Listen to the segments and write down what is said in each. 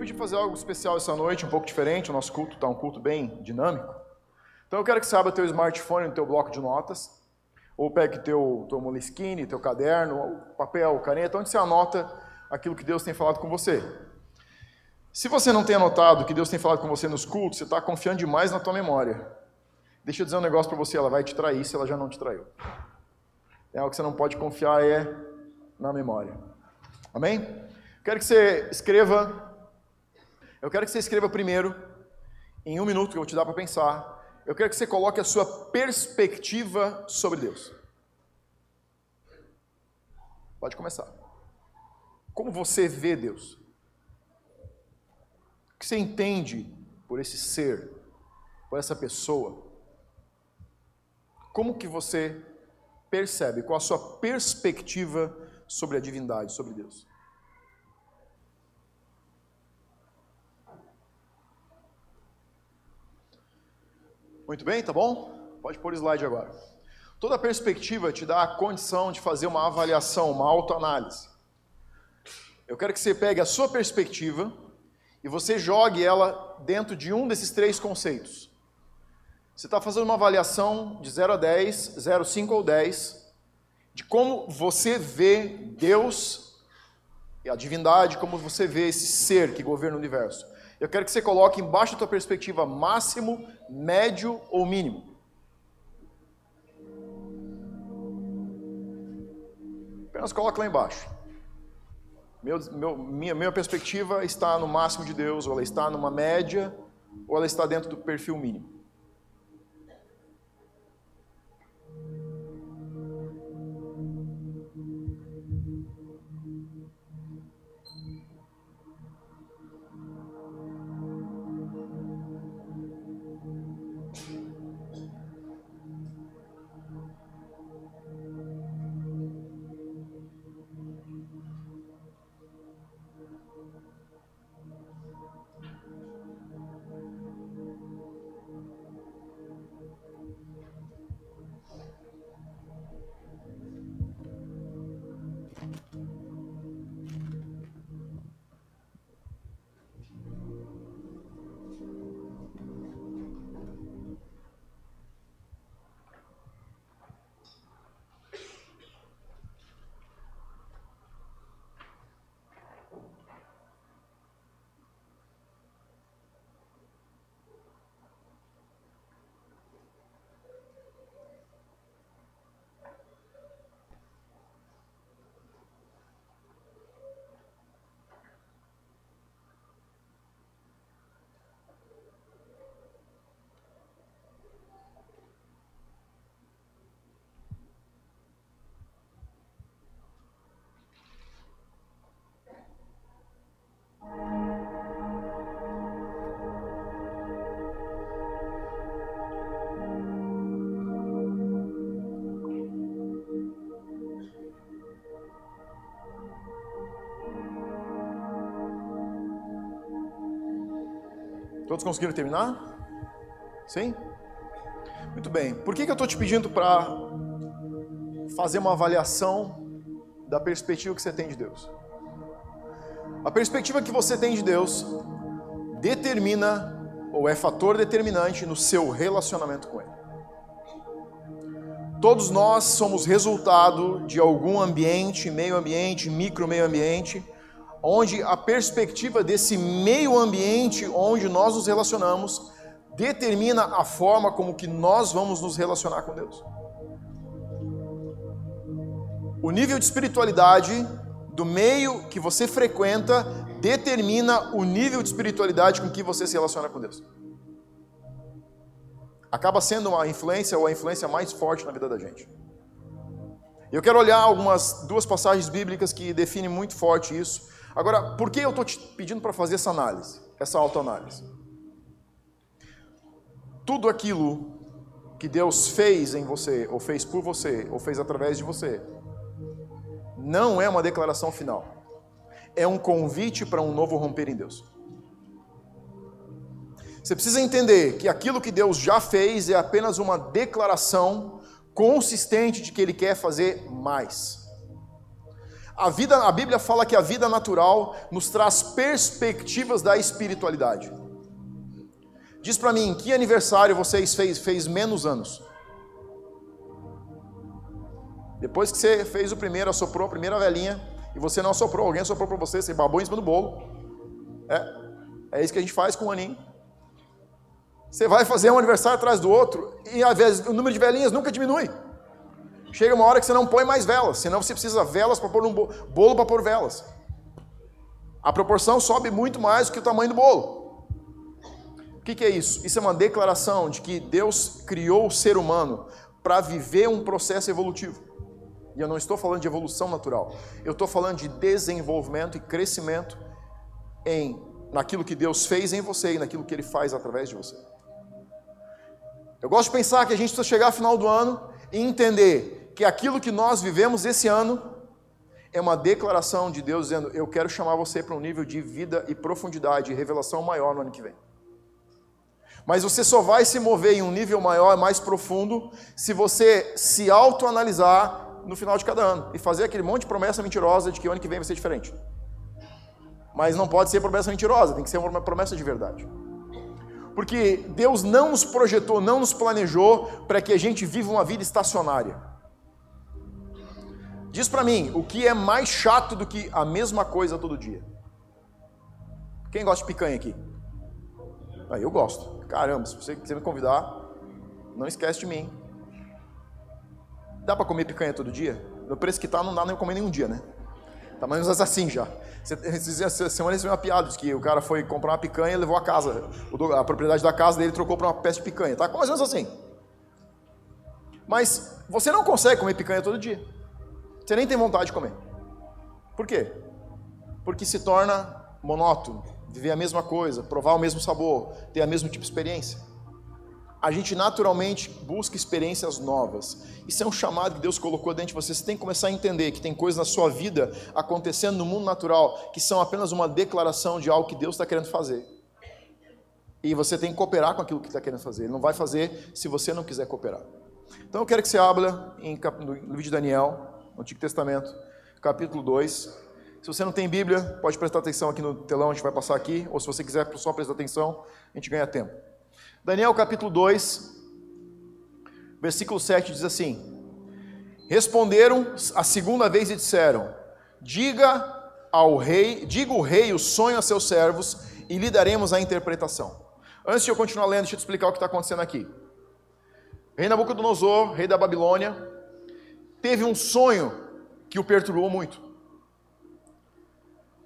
pedir fazer algo especial essa noite, um pouco diferente. O nosso culto está um culto bem dinâmico. Então eu quero que você abra teu smartphone teu bloco de notas, ou pegue teu, teu moleskine, teu caderno, papel, caneta, onde você anota aquilo que Deus tem falado com você. Se você não tem anotado o que Deus tem falado com você nos cultos, você está confiando demais na tua memória. Deixa eu dizer um negócio para você, ela vai te trair se ela já não te traiu. É algo que você não pode confiar é na memória. Amém? Quero que você escreva. Eu quero que você escreva primeiro, em um minuto que eu vou te dar para pensar. Eu quero que você coloque a sua perspectiva sobre Deus. Pode começar. Como você vê Deus? O que você entende por esse ser, por essa pessoa? Como que você percebe? Qual a sua perspectiva sobre a divindade, sobre Deus? Muito bem, tá bom? Pode pôr o slide agora. Toda perspectiva te dá a condição de fazer uma avaliação, uma autoanálise. Eu quero que você pegue a sua perspectiva e você jogue ela dentro de um desses três conceitos. Você está fazendo uma avaliação de 0 a 10, 0, 5 ou 10, de como você vê Deus e a divindade, como você vê esse ser que governa o universo. Eu quero que você coloque embaixo da tua perspectiva máximo, médio ou mínimo. Apenas coloque lá embaixo. Meu, meu, minha, minha perspectiva está no máximo de Deus, ou ela está numa média, ou ela está dentro do perfil mínimo. Todos conseguiram terminar? Sim? Muito bem. Por que, que eu estou te pedindo para fazer uma avaliação da perspectiva que você tem de Deus? A perspectiva que você tem de Deus determina ou é fator determinante no seu relacionamento com Ele. Todos nós somos resultado de algum ambiente, meio ambiente, micro meio ambiente, onde a perspectiva desse meio ambiente onde nós nos relacionamos determina a forma como que nós vamos nos relacionar com Deus. O nível de espiritualidade do meio que você frequenta determina o nível de espiritualidade com que você se relaciona com Deus. Acaba sendo uma influência ou a influência mais forte na vida da gente. Eu quero olhar algumas duas passagens bíblicas que definem muito forte isso. Agora, por que eu estou te pedindo para fazer essa análise, essa autoanálise? Tudo aquilo que Deus fez em você, ou fez por você, ou fez através de você, não é uma declaração final. É um convite para um novo romper em Deus. Você precisa entender que aquilo que Deus já fez é apenas uma declaração consistente de que Ele quer fazer mais. A vida, a Bíblia fala que a vida natural nos traz perspectivas da espiritualidade. Diz para mim, que aniversário vocês fez, fez menos anos? Depois que você fez o primeiro, assoprou a primeira velhinha, e você não assoprou, alguém assoprou para você, você babou em cima do bolo. É, é isso que a gente faz com o aninho. Você vai fazer um aniversário atrás do outro, e vezes o número de velhinhas nunca diminui. Chega uma hora que você não põe mais velas, senão você precisa velas para pôr um bolo para pôr velas. A proporção sobe muito mais do que o tamanho do bolo. O que, que é isso? Isso é uma declaração de que Deus criou o ser humano para viver um processo evolutivo. E eu não estou falando de evolução natural. Eu estou falando de desenvolvimento e crescimento em naquilo que Deus fez em você e naquilo que Ele faz através de você. Eu gosto de pensar que a gente precisa chegar ao final do ano e entender que aquilo que nós vivemos esse ano é uma declaração de Deus dizendo: Eu quero chamar você para um nível de vida e profundidade e revelação maior no ano que vem. Mas você só vai se mover em um nível maior, mais profundo, se você se autoanalisar no final de cada ano e fazer aquele monte de promessa mentirosa de que o ano que vem vai ser diferente. Mas não pode ser promessa mentirosa, tem que ser uma promessa de verdade. Porque Deus não nos projetou, não nos planejou para que a gente viva uma vida estacionária. Diz para mim, o que é mais chato do que a mesma coisa todo dia? Quem gosta de picanha aqui? Ah, eu gosto. Caramba, se você quiser me convidar, não esquece de mim. Dá para comer picanha todo dia? No preço que tá, não dá nem comer nenhum dia, né? Tá mais ou menos assim já. Essa semana recebi uma piada que o cara foi comprar uma picanha e levou a casa. A propriedade da casa dele trocou para uma peça de picanha. Tá mais ou menos assim. Mas você não consegue comer picanha todo dia. Você nem tem vontade de comer. Por quê? Porque se torna monótono, viver a mesma coisa, provar o mesmo sabor, ter a mesmo tipo de experiência. A gente naturalmente busca experiências novas. Isso é um chamado que Deus colocou dentro de você. Você tem que começar a entender que tem coisas na sua vida acontecendo no mundo natural que são apenas uma declaração de algo que Deus está querendo fazer. E você tem que cooperar com aquilo que está querendo fazer. Ele não vai fazer se você não quiser cooperar. Então eu quero que você abra no livro de Daniel, no Antigo Testamento, capítulo 2. Se você não tem Bíblia, pode prestar atenção aqui no telão, a gente vai passar aqui, ou se você quiser só prestar atenção, a gente ganha tempo. Daniel capítulo 2, versículo 7 diz assim: Responderam a segunda vez e disseram: Diga ao rei, diga o rei o sonho a seus servos e lhe daremos a interpretação. Antes de eu continuar lendo, deixa eu te explicar o que está acontecendo aqui. Rei Nabucodonosor, rei da Babilônia, teve um sonho que o perturbou muito.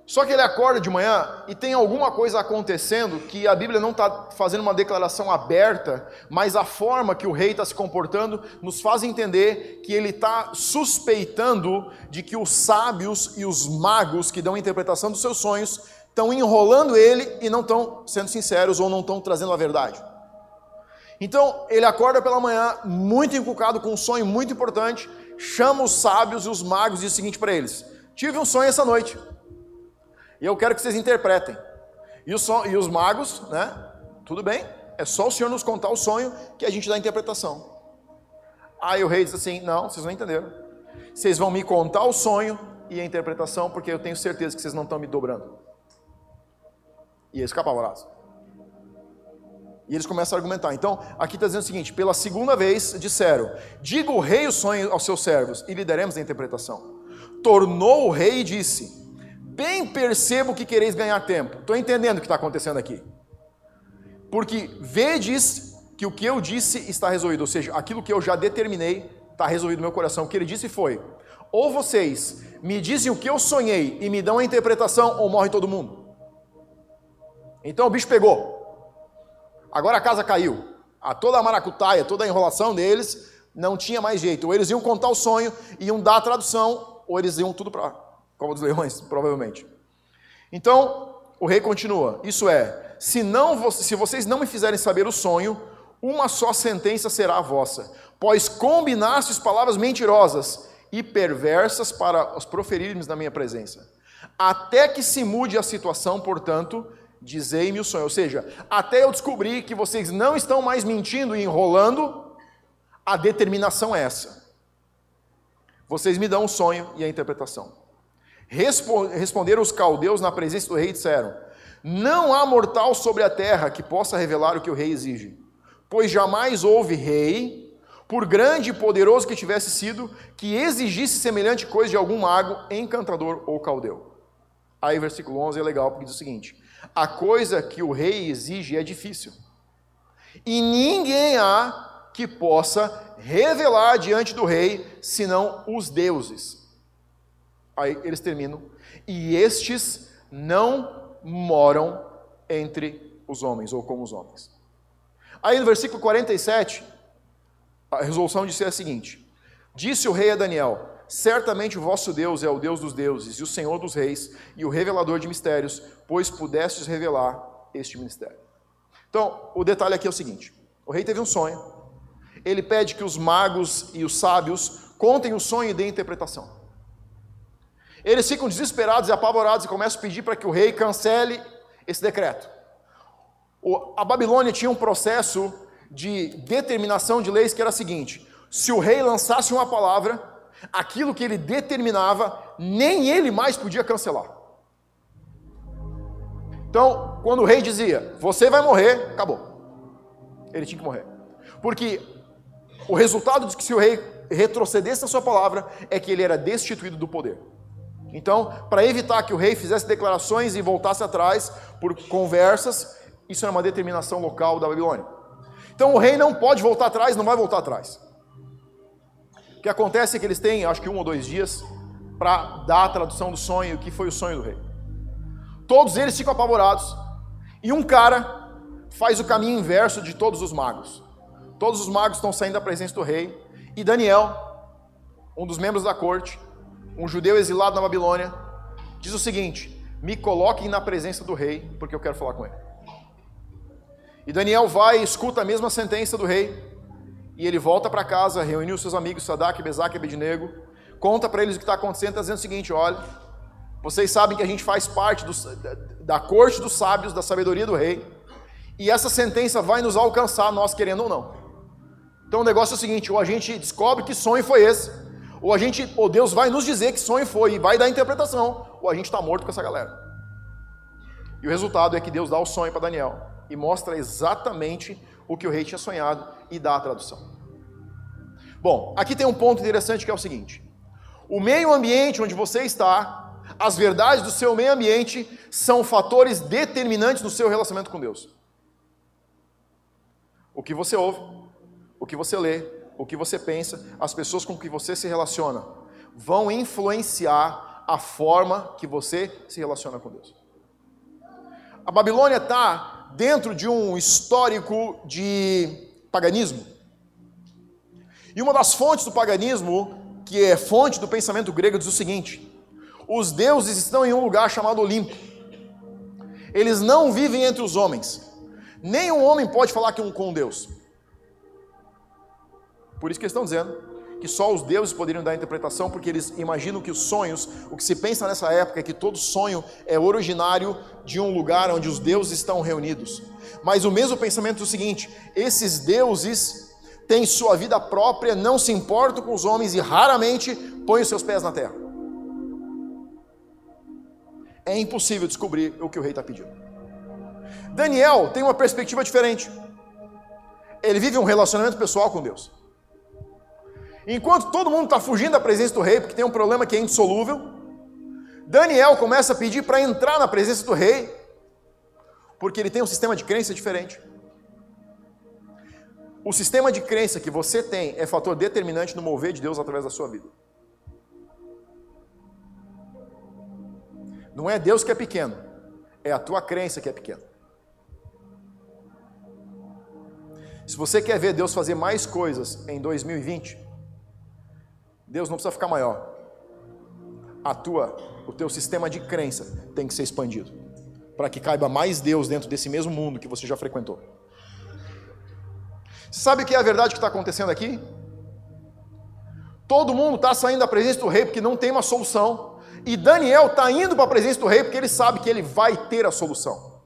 Só que ele acorda de manhã e tem alguma coisa acontecendo que a Bíblia não está fazendo uma declaração aberta, mas a forma que o rei está se comportando nos faz entender que ele está suspeitando de que os sábios e os magos que dão a interpretação dos seus sonhos estão enrolando ele e não estão sendo sinceros ou não estão trazendo a verdade. Então ele acorda pela manhã muito encucado com um sonho muito importante chama os sábios e os magos e diz o seguinte para eles: Tive um sonho essa noite. E eu quero que vocês interpretem. E os, e os magos, né? Tudo bem, é só o Senhor nos contar o sonho que a gente dá a interpretação. Aí o rei diz assim: Não, vocês não entenderam. Vocês vão me contar o sonho e a interpretação, porque eu tenho certeza que vocês não estão me dobrando. E eles ficam apavorados. E eles começam a argumentar. Então, aqui está dizendo o seguinte: pela segunda vez disseram: Diga o rei o sonho aos seus servos, e lhe daremos a interpretação. Tornou o rei e disse: Bem percebo que quereis ganhar tempo. Estou entendendo o que está acontecendo aqui. Porque vedes que o que eu disse está resolvido, ou seja, aquilo que eu já determinei está resolvido no meu coração. O que ele disse foi: ou vocês me dizem o que eu sonhei e me dão a interpretação, ou morre todo mundo. Então o bicho pegou. Agora a casa caiu. A toda a maracutaia, toda a enrolação deles, não tinha mais jeito. Ou eles iam contar o sonho, iam dar a tradução, ou eles iam tudo para Cova dos Leões, provavelmente. Então, o rei continua: Isso é, se, não, se vocês não me fizerem saber o sonho, uma só sentença será a vossa, pois combinastes palavras mentirosas e perversas para os proferirmos na minha presença. Até que se mude a situação, portanto, Dizei-me o sonho. Ou seja, até eu descobrir que vocês não estão mais mentindo e enrolando, a determinação é essa. Vocês me dão o sonho e a interpretação. Responderam os caldeus na presença do rei e disseram: Não há mortal sobre a terra que possa revelar o que o rei exige, pois jamais houve rei, por grande e poderoso que tivesse sido, que exigisse semelhante coisa de algum mago, encantador ou caldeu. Aí, versículo 11 é legal, porque diz o seguinte: A coisa que o rei exige é difícil, e ninguém há que possa revelar diante do rei, senão os deuses. Aí eles terminam. E estes não moram entre os homens, ou com os homens. Aí no versículo 47, a resolução disse a seguinte: Disse o rei a Daniel: Certamente o vosso Deus é o Deus dos deuses, e o Senhor dos reis, e o revelador de mistérios, pois pudestes revelar este mistério. Então, o detalhe aqui é o seguinte: o rei teve um sonho, ele pede que os magos e os sábios contem o sonho e dêem interpretação. Eles ficam desesperados e apavorados e começam a pedir para que o rei cancele esse decreto. a Babilônia tinha um processo de determinação de leis que era o seguinte: se o rei lançasse uma palavra, aquilo que ele determinava, nem ele mais podia cancelar. Então, quando o rei dizia, você vai morrer, acabou. Ele tinha que morrer. Porque o resultado de que se o rei retrocedesse a sua palavra é que ele era destituído do poder. Então, para evitar que o rei fizesse declarações e voltasse atrás por conversas, isso era uma determinação local da Babilônia. Então, o rei não pode voltar atrás, não vai voltar atrás. Que acontece é que eles têm, acho que um ou dois dias, para dar a tradução do sonho, que foi o sonho do rei. Todos eles ficam apavorados, e um cara faz o caminho inverso de todos os magos. Todos os magos estão saindo da presença do rei, e Daniel, um dos membros da corte, um judeu exilado na Babilônia, diz o seguinte: Me coloquem na presença do rei, porque eu quero falar com ele. E Daniel vai e escuta a mesma sentença do rei, e ele volta para casa, reuniu seus amigos Sadak, Bezac e Abednego, conta para eles o que está acontecendo, está dizendo o seguinte: olha, vocês sabem que a gente faz parte do, da, da corte dos sábios, da sabedoria do rei, e essa sentença vai nos alcançar, nós querendo ou não. Então o negócio é o seguinte: ou a gente descobre que sonho foi esse, ou a gente, ou Deus vai nos dizer que sonho foi e vai dar interpretação, ou a gente está morto com essa galera. E o resultado é que Deus dá o sonho para Daniel e mostra exatamente o que o rei tinha sonhado e dá a tradução. Bom, aqui tem um ponto interessante que é o seguinte: o meio ambiente onde você está, as verdades do seu meio ambiente são fatores determinantes no seu relacionamento com Deus. O que você ouve, o que você lê, o que você pensa, as pessoas com que você se relaciona, vão influenciar a forma que você se relaciona com Deus. A Babilônia está dentro de um histórico de paganismo. E uma das fontes do paganismo, que é fonte do pensamento grego, diz o seguinte: os deuses estão em um lugar chamado Olimpo. Eles não vivem entre os homens. Nenhum homem pode falar que um com Deus. Por isso que eles estão dizendo que só os deuses poderiam dar interpretação, porque eles imaginam que os sonhos, o que se pensa nessa época é que todo sonho é originário de um lugar onde os deuses estão reunidos. Mas o mesmo pensamento é o seguinte: esses deuses têm sua vida própria, não se importam com os homens e raramente põem os seus pés na terra. É impossível descobrir o que o rei está pedindo. Daniel tem uma perspectiva diferente. Ele vive um relacionamento pessoal com Deus. Enquanto todo mundo está fugindo da presença do rei, porque tem um problema que é insolúvel, Daniel começa a pedir para entrar na presença do rei, porque ele tem um sistema de crença diferente. O sistema de crença que você tem é fator determinante no mover de Deus através da sua vida. Não é Deus que é pequeno, é a tua crença que é pequena. Se você quer ver Deus fazer mais coisas em 2020, Deus não precisa ficar maior. A tua, o teu sistema de crença tem que ser expandido para que caiba mais Deus dentro desse mesmo mundo que você já frequentou. Sabe o que é a verdade que está acontecendo aqui? Todo mundo está saindo da presença do rei porque não tem uma solução. E Daniel está indo para a presença do rei porque ele sabe que ele vai ter a solução.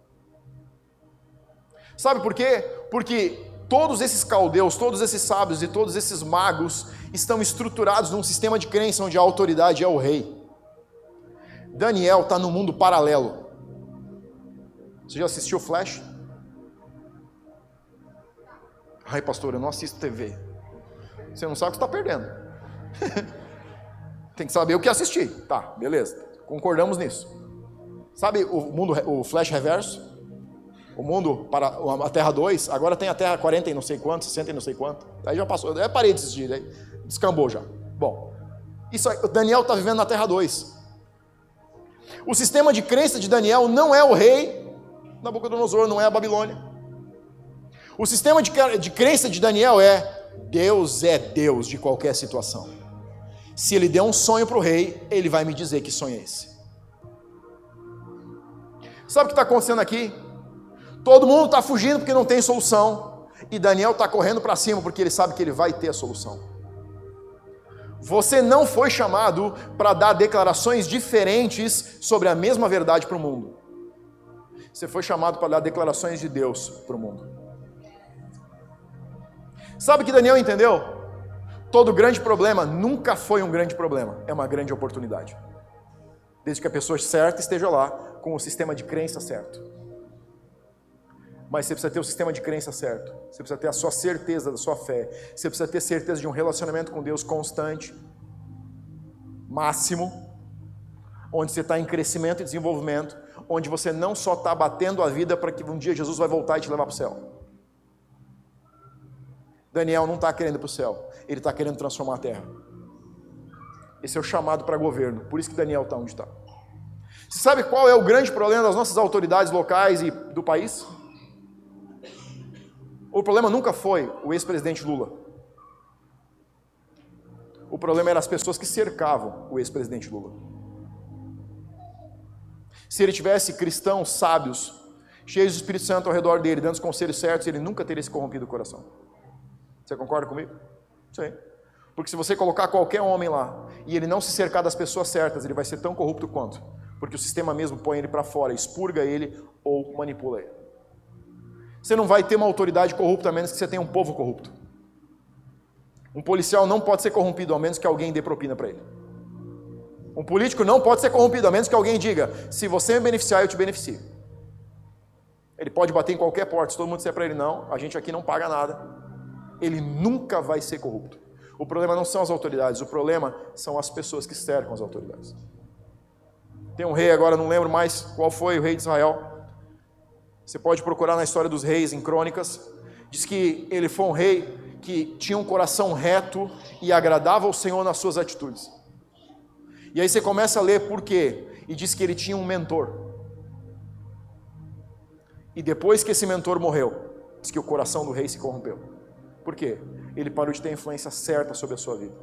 Sabe por quê? Porque todos esses caldeus, todos esses sábios e todos esses magos estão estruturados num sistema de crença onde a autoridade é o rei. Daniel está no mundo paralelo. Você já assistiu Flash? Ai, pastor, eu não assisto TV. Você não sabe o que está perdendo. Tem que saber o que assistir. Tá, beleza. Concordamos nisso. Sabe o mundo, o Flash Reverso? O mundo para a Terra 2, agora tem a Terra 40 e não sei quanto, 60 e não sei quanto. Aí já passou, é parei de assistir, aí descambou já. Bom, isso aí, Daniel está vivendo na Terra 2. O sistema de crença de Daniel não é o rei Nabucodonosor, não é a Babilônia. O sistema de, de crença de Daniel é: Deus é Deus de qualquer situação. Se ele der um sonho para o rei, ele vai me dizer que sonho é esse. Sabe o que está acontecendo aqui? Todo mundo está fugindo porque não tem solução. E Daniel está correndo para cima porque ele sabe que ele vai ter a solução. Você não foi chamado para dar declarações diferentes sobre a mesma verdade para o mundo. Você foi chamado para dar declarações de Deus para o mundo. Sabe o que Daniel entendeu? Todo grande problema nunca foi um grande problema, é uma grande oportunidade. Desde que a pessoa certa esteja lá com o sistema de crença certo. Mas você precisa ter o sistema de crença certo. Você precisa ter a sua certeza da sua fé. Você precisa ter certeza de um relacionamento com Deus constante, máximo, onde você está em crescimento e desenvolvimento, onde você não só está batendo a vida para que um dia Jesus vai voltar e te levar para o céu. Daniel não está querendo para o céu, ele está querendo transformar a terra. Esse é o chamado para governo, por isso que Daniel está onde está. Você sabe qual é o grande problema das nossas autoridades locais e do país? O problema nunca foi o ex-presidente Lula. O problema era as pessoas que cercavam o ex-presidente Lula. Se ele tivesse cristãos sábios, cheios do Espírito Santo ao redor dele, dando os conselhos certos, ele nunca teria se corrompido o coração. Você concorda comigo? Sim. Porque se você colocar qualquer homem lá e ele não se cercar das pessoas certas, ele vai ser tão corrupto quanto. Porque o sistema mesmo põe ele para fora, expurga ele ou manipula ele. Você não vai ter uma autoridade corrupta a menos que você tenha um povo corrupto. Um policial não pode ser corrompido a menos que alguém dê propina para ele. Um político não pode ser corrompido a menos que alguém diga: se você me beneficiar, eu te beneficio. Ele pode bater em qualquer porta, se todo mundo disser para ele: não, a gente aqui não paga nada ele nunca vai ser corrupto. O problema não são as autoridades, o problema são as pessoas que cercam as autoridades. Tem um rei agora, não lembro mais qual foi o rei de Israel. Você pode procurar na história dos reis em crônicas. Diz que ele foi um rei que tinha um coração reto e agradava ao Senhor nas suas atitudes. E aí você começa a ler por quê? E diz que ele tinha um mentor. E depois que esse mentor morreu, diz que o coração do rei se corrompeu. Por quê? Ele parou de ter influência certa sobre a sua vida.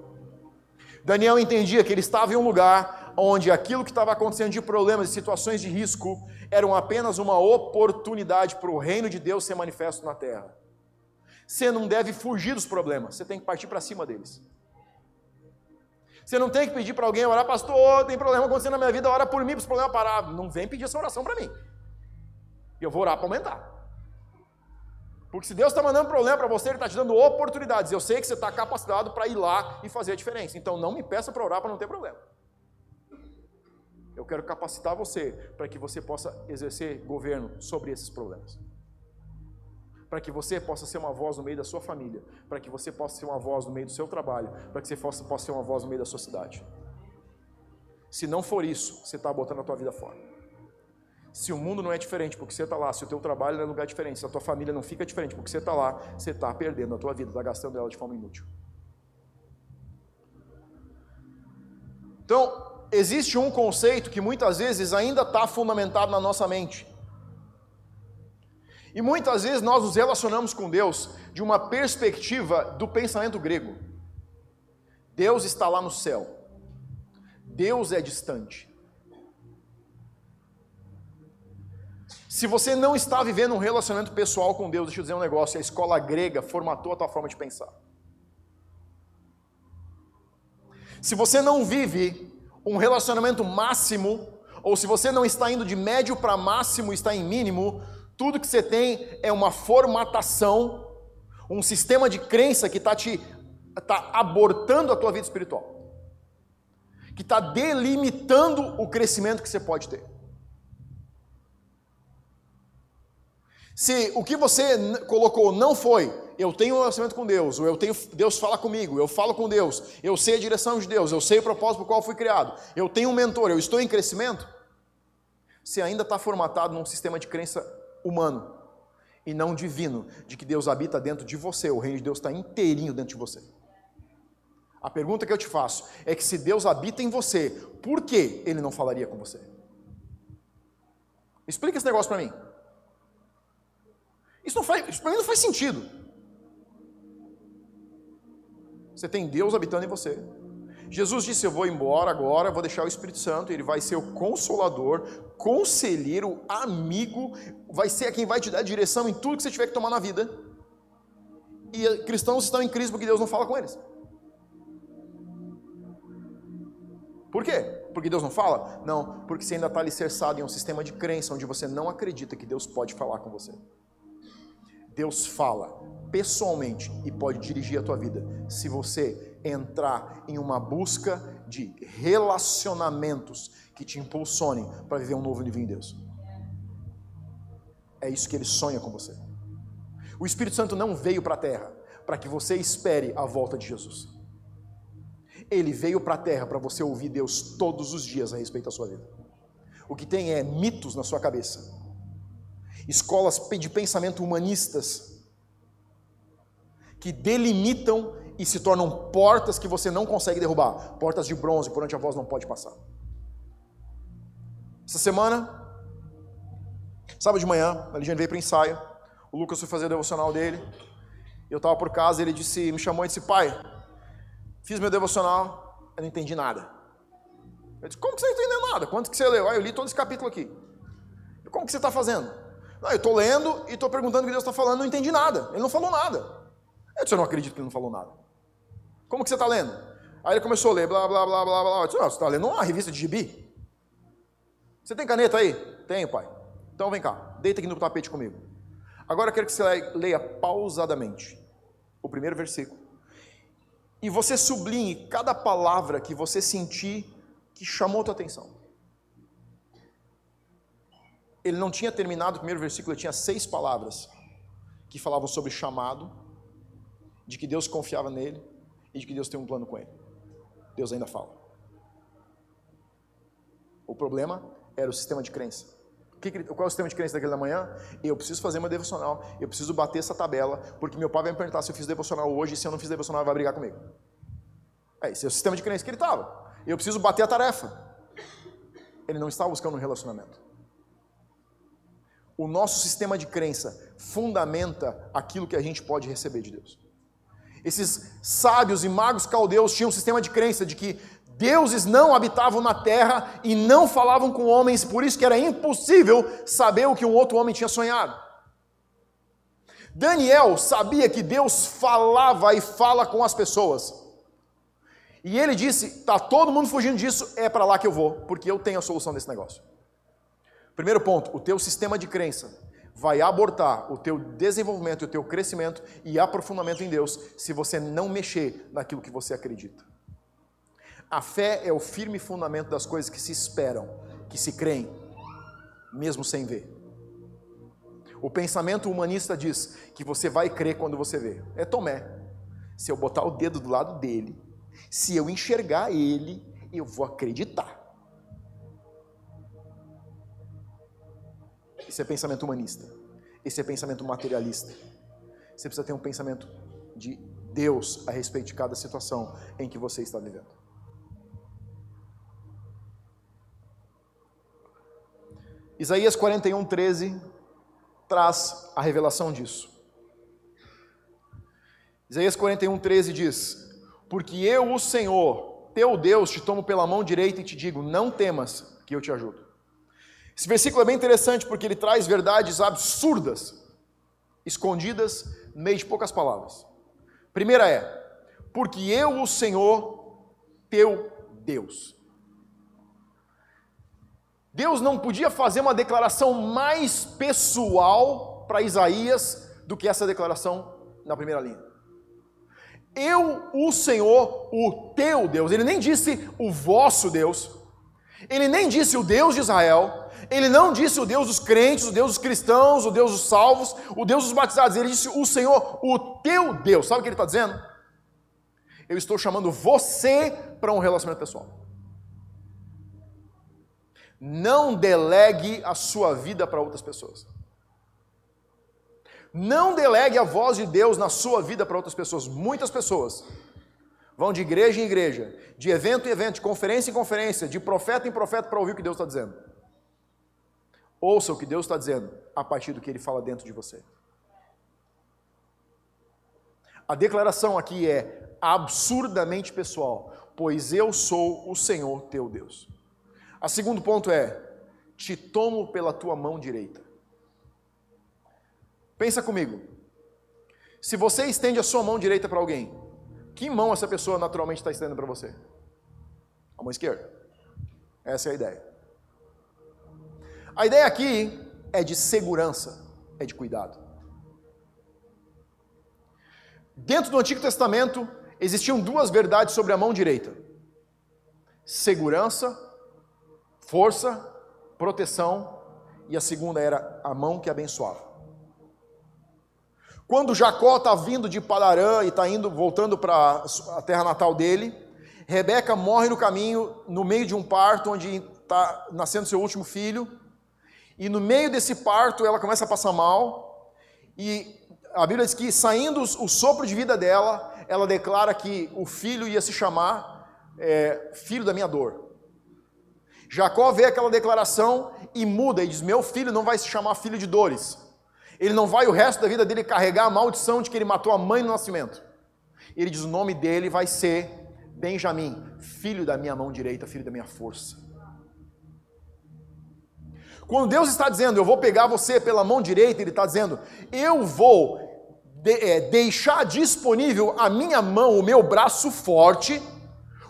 Daniel entendia que ele estava em um lugar onde aquilo que estava acontecendo de problemas e situações de risco eram apenas uma oportunidade para o reino de Deus ser manifesto na terra. Você não deve fugir dos problemas, você tem que partir para cima deles. Você não tem que pedir para alguém orar, pastor, tem problema acontecendo na minha vida, ora por mim para os problemas parar. Não vem pedir essa oração para mim. Eu vou orar para aumentar. Porque se Deus está mandando problema para você, Ele está te dando oportunidades. Eu sei que você está capacitado para ir lá e fazer a diferença. Então não me peça para orar para não ter problema. Eu quero capacitar você para que você possa exercer governo sobre esses problemas. Para que você possa ser uma voz no meio da sua família. Para que você possa ser uma voz no meio do seu trabalho. Para que você possa, possa ser uma voz no meio da sua cidade. Se não for isso, você está botando a tua vida fora. Se o mundo não é diferente porque você está lá, se o teu trabalho não é lugar diferente, se a tua família não fica diferente porque você está lá, você está perdendo a tua vida, está gastando ela de forma inútil. Então, existe um conceito que muitas vezes ainda está fundamentado na nossa mente. E muitas vezes nós nos relacionamos com Deus de uma perspectiva do pensamento grego. Deus está lá no céu. Deus é distante. Se você não está vivendo um relacionamento pessoal com Deus, deixa eu dizer um negócio: a escola grega formatou a tua forma de pensar. Se você não vive um relacionamento máximo, ou se você não está indo de médio para máximo, está em mínimo, tudo que você tem é uma formatação, um sistema de crença que está te tá abortando a tua vida espiritual. que está delimitando o crescimento que você pode ter. Se o que você colocou não foi, eu tenho um relacionamento com Deus, ou eu tenho, Deus fala comigo, eu falo com Deus, eu sei a direção de Deus, eu sei o propósito por qual fui criado, eu tenho um mentor, eu estou em crescimento, você ainda está formatado num sistema de crença humano e não divino, de que Deus habita dentro de você, o reino de Deus está inteirinho dentro de você. A pergunta que eu te faço é que se Deus habita em você, por que Ele não falaria com você? Explica esse negócio para mim. Isso, não faz, isso para mim não faz sentido. Você tem Deus habitando em você. Jesus disse: Eu vou embora agora, vou deixar o Espírito Santo, ele vai ser o consolador, conselheiro, amigo, vai ser quem vai te dar direção em tudo que você tiver que tomar na vida. E cristãos estão em crise porque Deus não fala com eles. Por quê? Porque Deus não fala? Não, porque você ainda está alicerçado em um sistema de crença onde você não acredita que Deus pode falar com você. Deus fala pessoalmente e pode dirigir a tua vida se você entrar em uma busca de relacionamentos que te impulsionem para viver um novo nível em Deus. É isso que ele sonha com você. O Espírito Santo não veio para a terra para que você espere a volta de Jesus. Ele veio para a terra para você ouvir Deus todos os dias a respeito da sua vida. O que tem é mitos na sua cabeça escolas de pensamento humanistas que delimitam e se tornam portas que você não consegue derrubar, portas de bronze por onde a voz não pode passar. Essa semana, sábado de manhã, a Ligiane veio para o ensaio, o Lucas foi fazer o devocional dele, eu estava por casa, ele disse, me chamou e disse, pai, fiz meu devocional, eu não entendi nada. Eu disse, como que você não entendeu nada? Quanto que você leu? Ah, eu li todo esse capítulo aqui. Como que você está fazendo? Não, eu estou lendo e estou perguntando o que Deus está falando, não entendi nada. Ele não falou nada. Eu disse, eu não acredito que ele não falou nada. Como que você está lendo? Aí ele começou a ler, blá, blá, blá, blá, blá. Eu disse, não, você está lendo uma revista de gibi? Você tem caneta aí? Tenho, pai. Então vem cá, deita aqui no tapete comigo. Agora eu quero que você leia pausadamente o primeiro versículo. E você sublinhe cada palavra que você sentir que chamou a tua atenção ele não tinha terminado o primeiro versículo, ele tinha seis palavras que falavam sobre chamado, de que Deus confiava nele e de que Deus tem um plano com ele. Deus ainda fala. O problema era o sistema de crença. Qual é o sistema de crença daquele da manhã? Eu preciso fazer meu devocional, eu preciso bater essa tabela, porque meu pai vai me perguntar se eu fiz devocional hoje e se eu não fiz devocional ele vai brigar comigo. É, esse é o sistema de crença que ele estava. Eu preciso bater a tarefa. Ele não estava buscando um relacionamento. O nosso sistema de crença fundamenta aquilo que a gente pode receber de Deus. Esses sábios e magos caldeus tinham um sistema de crença de que deuses não habitavam na terra e não falavam com homens, por isso que era impossível saber o que um outro homem tinha sonhado. Daniel sabia que Deus falava e fala com as pessoas. E ele disse: "Tá todo mundo fugindo disso, é para lá que eu vou, porque eu tenho a solução desse negócio". Primeiro ponto, o teu sistema de crença vai abortar o teu desenvolvimento, o teu crescimento e aprofundamento em Deus se você não mexer naquilo que você acredita. A fé é o firme fundamento das coisas que se esperam, que se creem, mesmo sem ver. O pensamento humanista diz que você vai crer quando você vê. É Tomé. Se eu botar o dedo do lado dele, se eu enxergar ele, eu vou acreditar. Esse é pensamento humanista. Esse é pensamento materialista. Você precisa ter um pensamento de Deus a respeito de cada situação em que você está vivendo. Isaías 41, 13 traz a revelação disso. Isaías 41, 13 diz: Porque eu, o Senhor, teu Deus, te tomo pela mão direita e te digo: Não temas, que eu te ajudo. Esse versículo é bem interessante porque ele traz verdades absurdas, escondidas no meio de poucas palavras. Primeira é: porque eu, o Senhor, teu Deus. Deus não podia fazer uma declaração mais pessoal para Isaías do que essa declaração na primeira linha. Eu, o Senhor, o teu Deus. Ele nem disse o vosso Deus. Ele nem disse o Deus de Israel. Ele não disse o Deus dos crentes, o Deus dos cristãos, o Deus dos salvos, o Deus dos batizados. Ele disse o Senhor, o teu Deus. Sabe o que ele está dizendo? Eu estou chamando você para um relacionamento pessoal. Não delegue a sua vida para outras pessoas. Não delegue a voz de Deus na sua vida para outras pessoas. Muitas pessoas vão de igreja em igreja, de evento em evento, de conferência em conferência, de profeta em profeta para ouvir o que Deus está dizendo. Ouça o que Deus está dizendo a partir do que Ele fala dentro de você. A declaração aqui é absurdamente pessoal, pois eu sou o Senhor teu Deus. A segundo ponto é: te tomo pela tua mão direita. Pensa comigo. Se você estende a sua mão direita para alguém, que mão essa pessoa naturalmente está estendendo para você? A mão esquerda. Essa é a ideia. A ideia aqui é de segurança, é de cuidado. Dentro do Antigo Testamento existiam duas verdades sobre a mão direita: segurança, força, proteção, e a segunda era a mão que abençoava. Quando Jacó está vindo de Padarã e está indo, voltando para a terra natal dele, Rebeca morre no caminho, no meio de um parto, onde está nascendo seu último filho. E no meio desse parto, ela começa a passar mal. E a Bíblia diz que, saindo o sopro de vida dela, ela declara que o filho ia se chamar é, filho da minha dor. Jacó vê aquela declaração e muda e diz: Meu filho não vai se chamar filho de dores ele não vai o resto da vida dele carregar a maldição de que ele matou a mãe no nascimento. Ele diz: o nome dele vai ser Benjamim, filho da minha mão direita, filho da minha força. Quando Deus está dizendo, eu vou pegar você pela mão direita, Ele está dizendo, eu vou de, é, deixar disponível a minha mão, o meu braço forte,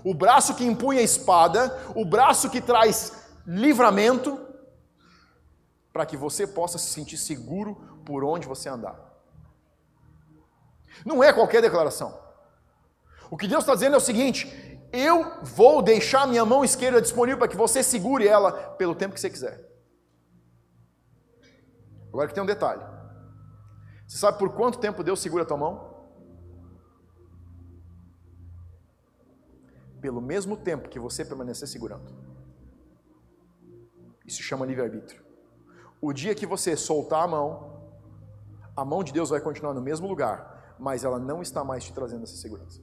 o braço que empunha a espada, o braço que traz livramento, para que você possa se sentir seguro por onde você andar. Não é qualquer declaração. O que Deus está dizendo é o seguinte: eu vou deixar minha mão esquerda disponível para que você segure ela pelo tempo que você quiser. Agora que tem um detalhe. Você sabe por quanto tempo Deus segura a tua mão? Pelo mesmo tempo que você permanecer segurando. Isso chama livre-arbítrio. O dia que você soltar a mão, a mão de Deus vai continuar no mesmo lugar, mas ela não está mais te trazendo essa segurança.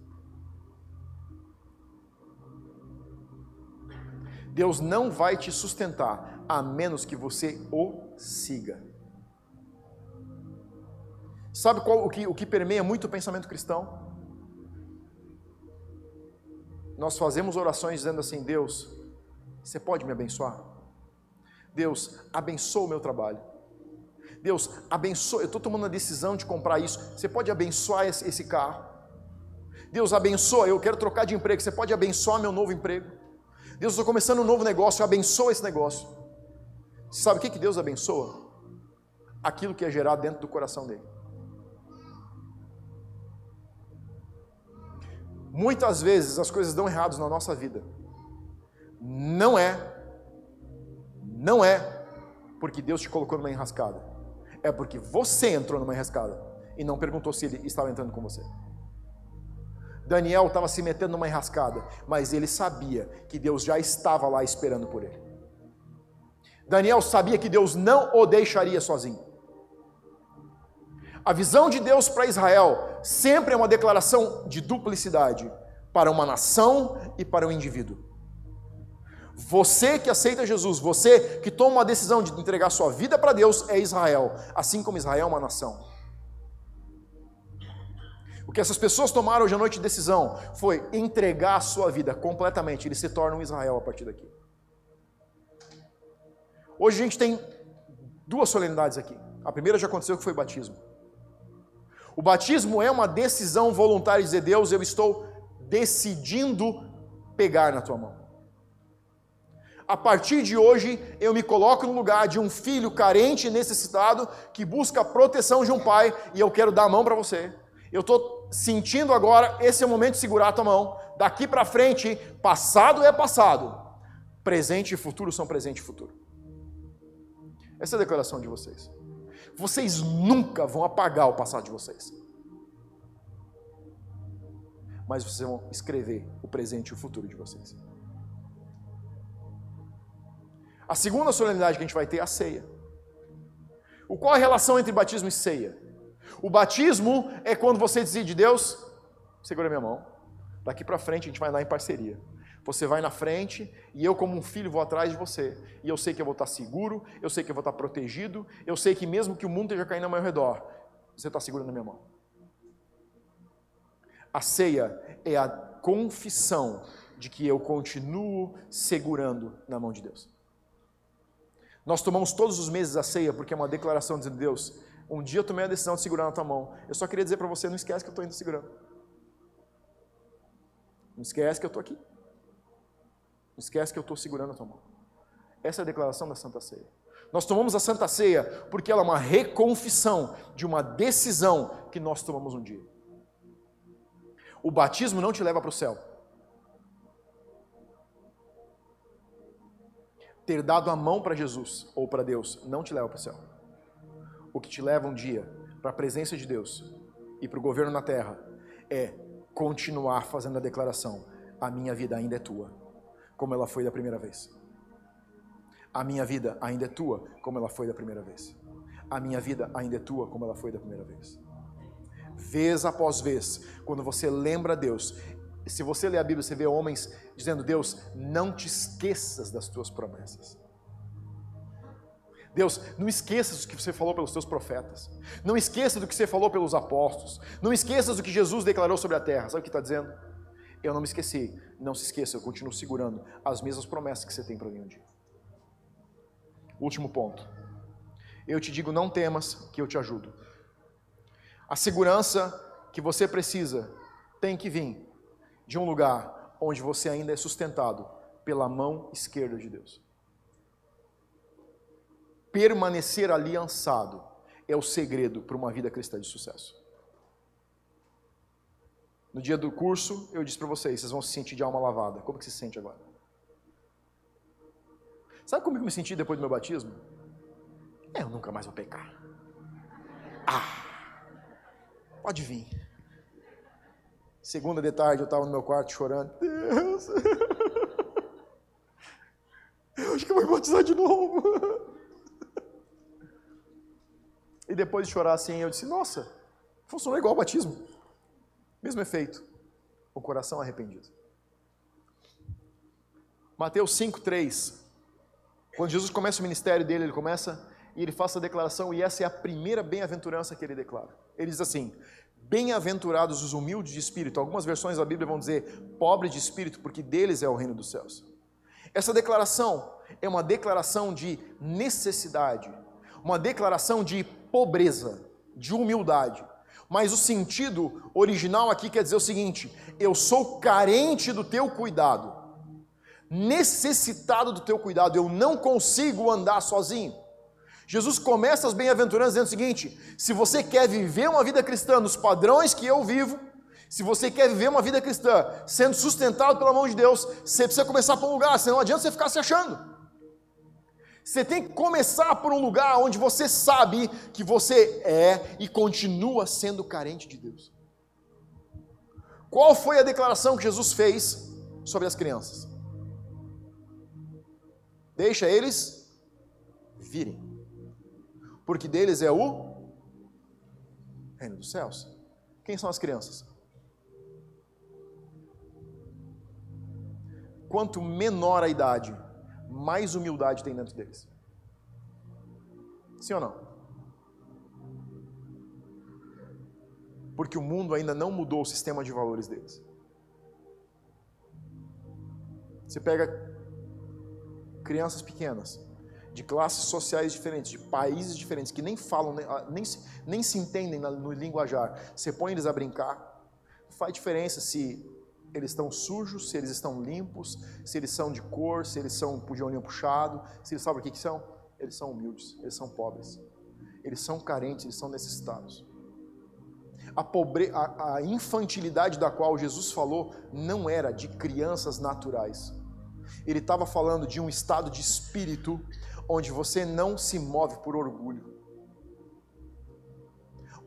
Deus não vai te sustentar a menos que você o siga. Sabe qual o que, o que permeia muito o pensamento cristão? Nós fazemos orações dizendo assim: Deus, você pode me abençoar? Deus, abençoa o meu trabalho. Deus, abençoa, eu estou tomando a decisão de comprar isso. Você pode abençoar esse, esse carro? Deus, abençoa, eu quero trocar de emprego. Você pode abençoar meu novo emprego? Deus, estou começando um novo negócio, abençoa esse negócio. Você sabe o que, que Deus abençoa? Aquilo que é gerado dentro do coração dele. Muitas vezes as coisas dão errados na nossa vida. Não é não é porque Deus te colocou numa enrascada. É porque você entrou numa enrascada e não perguntou se ele estava entrando com você. Daniel estava se metendo numa enrascada, mas ele sabia que Deus já estava lá esperando por ele. Daniel sabia que Deus não o deixaria sozinho. A visão de Deus para Israel sempre é uma declaração de duplicidade para uma nação e para um indivíduo. Você que aceita Jesus, você que toma uma decisão de entregar sua vida para Deus, é Israel, assim como Israel é uma nação. O que essas pessoas tomaram hoje à noite de decisão foi entregar a sua vida completamente, eles se tornam Israel a partir daqui. Hoje a gente tem duas solenidades aqui. A primeira já aconteceu que foi o batismo. O batismo é uma decisão voluntária de dizer: Deus, eu estou decidindo pegar na tua mão a partir de hoje eu me coloco no lugar de um filho carente e necessitado que busca a proteção de um pai e eu quero dar a mão para você. Eu estou sentindo agora, esse é o momento de segurar a tua mão. Daqui para frente, passado é passado. Presente e futuro são presente e futuro. Essa é a declaração de vocês. Vocês nunca vão apagar o passado de vocês. Mas vocês vão escrever o presente e o futuro de vocês. A segunda solenidade que a gente vai ter é a ceia. O qual é a relação entre batismo e ceia? O batismo é quando você decide, Deus, segura minha mão. Daqui para frente a gente vai andar em parceria. Você vai na frente e eu, como um filho, vou atrás de você. E eu sei que eu vou estar seguro, eu sei que eu vou estar protegido, eu sei que mesmo que o mundo esteja caindo ao meu redor, você está seguro na minha mão. A ceia é a confissão de que eu continuo segurando na mão de Deus. Nós tomamos todos os meses a ceia porque é uma declaração dizendo: Deus, um dia eu tomei a decisão de segurar na tua mão. Eu só queria dizer para você: não esquece que eu estou indo segurando. Não esquece que eu estou aqui. Não esquece que eu estou segurando a tua mão. Essa é a declaração da Santa Ceia. Nós tomamos a Santa Ceia porque ela é uma reconfissão de uma decisão que nós tomamos um dia. O batismo não te leva para o céu. Ter dado a mão para Jesus ou para Deus não te leva para o céu. O que te leva um dia para a presença de Deus e para o governo na terra é continuar fazendo a declaração: a minha vida ainda é tua como ela foi da primeira vez. A minha vida ainda é tua, como ela foi da primeira vez. A minha vida ainda é tua, como ela foi da primeira vez. Vez após vez, quando você lembra Deus, se você lê a Bíblia, você vê homens dizendo: Deus, não te esqueças das tuas promessas. Deus, não esqueças do que você falou pelos teus profetas. Não esqueça do que você falou pelos apóstolos. Não esqueças do que Jesus declarou sobre a terra. Sabe o que está dizendo? Eu não me esqueci. Não se esqueça, eu continuo segurando as mesmas promessas que você tem para mim um dia. Último ponto. Eu te digo, não temas, que eu te ajudo. A segurança que você precisa tem que vir de um lugar onde você ainda é sustentado pela mão esquerda de Deus. Permanecer aliançado é o segredo para uma vida cristã de sucesso. No dia do curso, eu disse para vocês, vocês vão se sentir de alma lavada. Como que se sente agora? Sabe como eu me senti depois do meu batismo? É, eu nunca mais vou pecar. Ah, pode vir. Segunda de tarde eu estava no meu quarto chorando. Deus, eu acho que eu vou batizar de novo. E depois de chorar assim, eu disse: Nossa, funcionou igual o batismo. Mesmo efeito, o coração arrependido. Mateus 5,3. Quando Jesus começa o ministério dele, ele começa e ele faz a declaração, e essa é a primeira bem-aventurança que ele declara. Ele diz assim: Bem-aventurados os humildes de espírito. Algumas versões da Bíblia vão dizer pobres de espírito, porque deles é o reino dos céus. Essa declaração é uma declaração de necessidade, uma declaração de pobreza, de humildade. Mas o sentido original aqui quer dizer o seguinte: eu sou carente do teu cuidado, necessitado do teu cuidado, eu não consigo andar sozinho. Jesus começa as bem-aventuranças dizendo o seguinte: se você quer viver uma vida cristã nos padrões que eu vivo, se você quer viver uma vida cristã sendo sustentado pela mão de Deus, você precisa começar por um lugar, senão não adianta você ficar se achando. Você tem que começar por um lugar onde você sabe que você é e continua sendo carente de Deus. Qual foi a declaração que Jesus fez sobre as crianças? Deixa eles virem, porque deles é o reino dos céus. Quem são as crianças? Quanto menor a idade, mais humildade tem dentro deles. Sim ou não? Porque o mundo ainda não mudou o sistema de valores deles. Você pega crianças pequenas, de classes sociais diferentes, de países diferentes, que nem falam, nem, ah, nem, nem se entendem no linguajar. Você põe eles a brincar, faz diferença se eles estão sujos, se eles estão limpos, se eles são de cor, se eles são de olhinho puxado, se eles sabem o que, que são? Eles são humildes, eles são pobres, eles são carentes, eles são necessitados. A, pobre... a, a infantilidade da qual Jesus falou não era de crianças naturais. Ele estava falando de um estado de espírito onde você não se move por orgulho,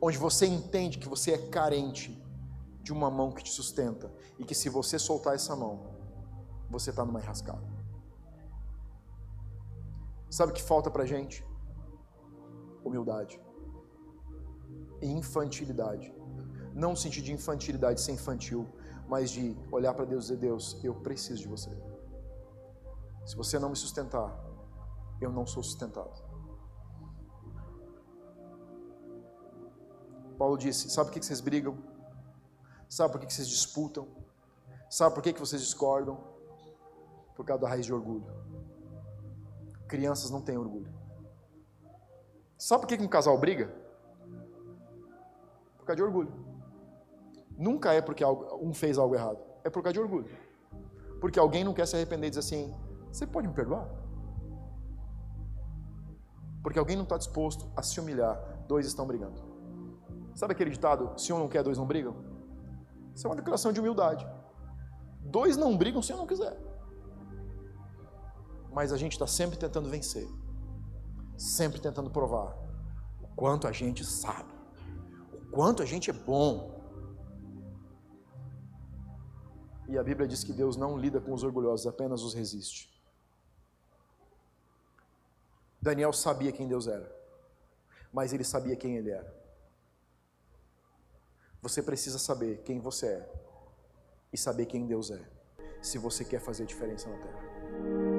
onde você entende que você é carente de uma mão que te sustenta e que se você soltar essa mão, você está numa enrascada. Sabe o que falta para gente? Humildade infantilidade. Não no sentido de infantilidade ser infantil, mas de olhar para Deus e dizer: Deus, eu preciso de você. Se você não me sustentar, eu não sou sustentado. Paulo disse: Sabe por que vocês brigam? Sabe por que vocês disputam? Sabe por que vocês discordam? Por causa da raiz de orgulho. Crianças não têm orgulho. Sabe por que um casal briga? Por causa de orgulho. Nunca é porque um fez algo errado. É por causa de orgulho. Porque alguém não quer se arrepender e dizer assim: Você pode me perdoar? Porque alguém não está disposto a se humilhar. Dois estão brigando. Sabe aquele ditado: Se um não quer, dois não brigam? Isso é uma declaração de humildade. Dois não brigam se um não quiser. Mas a gente está sempre tentando vencer. Sempre tentando provar o quanto a gente sabe. O quanto a gente é bom. E a Bíblia diz que Deus não lida com os orgulhosos, apenas os resiste. Daniel sabia quem Deus era, mas ele sabia quem ele era. Você precisa saber quem você é e saber quem Deus é, se você quer fazer diferença na terra.